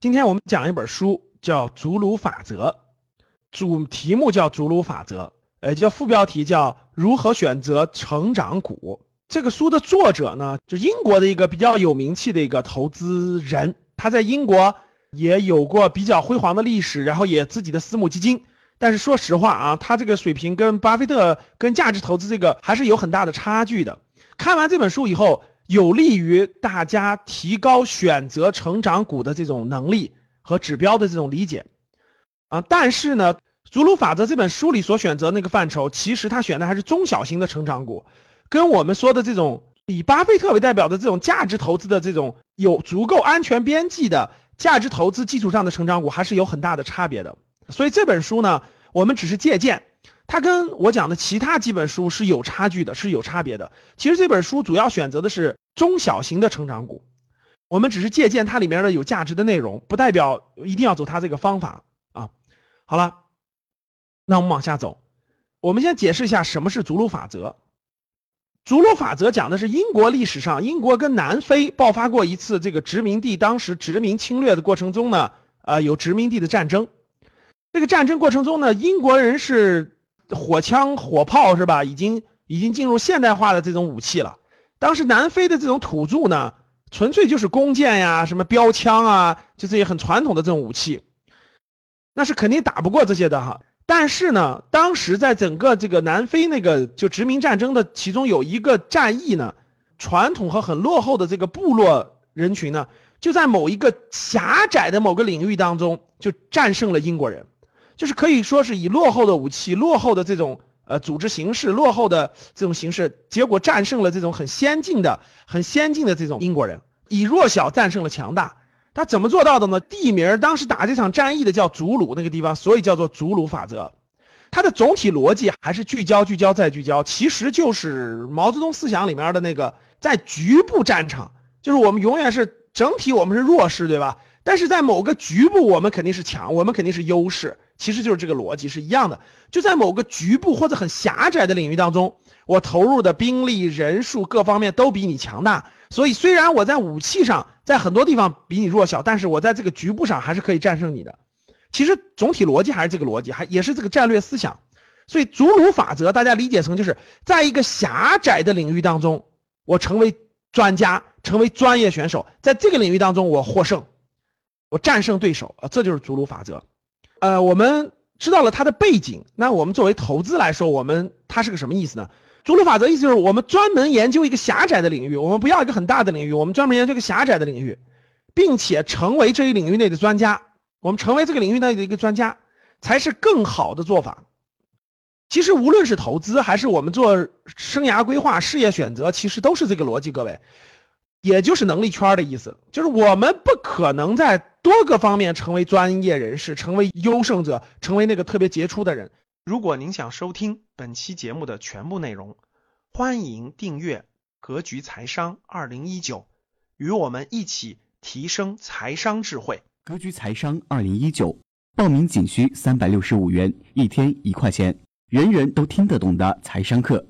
今天我们讲一本书，叫《祖鲁法则》，主题目叫《祖鲁法则》，呃，叫副标题叫《如何选择成长股》。这个书的作者呢，就英国的一个比较有名气的一个投资人，他在英国也有过比较辉煌的历史，然后也自己的私募基金。但是说实话啊，他这个水平跟巴菲特、跟价值投资这个还是有很大的差距的。看完这本书以后，有利于大家提高选择成长股的这种能力和指标的这种理解啊。但是呢，《祖鲁法则》这本书里所选择那个范畴，其实他选的还是中小型的成长股，跟我们说的这种以巴菲特为代表的这种价值投资的这种有足够安全边际的价值投资基础上的成长股，还是有很大的差别的。所以这本书呢，我们只是借鉴，它跟我讲的其他几本书是有差距的，是有差别的。其实这本书主要选择的是中小型的成长股，我们只是借鉴它里面的有价值的内容，不代表一定要走它这个方法啊。好了，那我们往下走，我们先解释一下什么是祖鲁法则。祖鲁法则讲的是英国历史上，英国跟南非爆发过一次这个殖民地当时殖民侵略的过程中呢，呃，有殖民地的战争。这个战争过程中呢，英国人是火枪火炮是吧？已经已经进入现代化的这种武器了。当时南非的这种土著呢，纯粹就是弓箭呀、什么标枪啊，就这些很传统的这种武器，那是肯定打不过这些的哈。但是呢，当时在整个这个南非那个就殖民战争的其中有一个战役呢，传统和很落后的这个部落人群呢，就在某一个狭窄的某个领域当中就战胜了英国人。就是可以说是以落后的武器、落后的这种呃组织形式、落后的这种形式，结果战胜了这种很先进的、很先进的这种英国人，以弱小战胜了强大。他怎么做到的呢？地名当时打这场战役的叫祖鲁那个地方，所以叫做祖鲁法则。它的总体逻辑还是聚焦、聚焦再聚焦，其实就是毛泽东思想里面的那个在局部战场，就是我们永远是整体我们是弱势，对吧？但是在某个局部我们肯定是强，我们肯定是优势。其实就是这个逻辑是一样的，就在某个局部或者很狭窄的领域当中，我投入的兵力、人数各方面都比你强大，所以虽然我在武器上在很多地方比你弱小，但是我在这个局部上还是可以战胜你的。其实总体逻辑还是这个逻辑，还也是这个战略思想。所以祖鲁法则大家理解成就是在一个狭窄的领域当中，我成为专家，成为专业选手，在这个领域当中我获胜，我战胜对手啊，这就是祖鲁法则。呃，我们知道了它的背景，那我们作为投资来说，我们它是个什么意思呢？祖鲁法则意思就是我们专门研究一个狭窄的领域，我们不要一个很大的领域，我们专门研究一个狭窄的领域，并且成为这一领域内的专家，我们成为这个领域内的一个专家，才是更好的做法。其实无论是投资还是我们做生涯规划、事业选择，其实都是这个逻辑，各位。也就是能力圈的意思，就是我们不可能在多个方面成为专业人士，成为优胜者，成为那个特别杰出的人。如果您想收听本期节目的全部内容，欢迎订阅《格局财商二零一九》，与我们一起提升财商智慧。格局财商二零一九报名仅需三百六十五元，一天一块钱，人人都听得懂的财商课。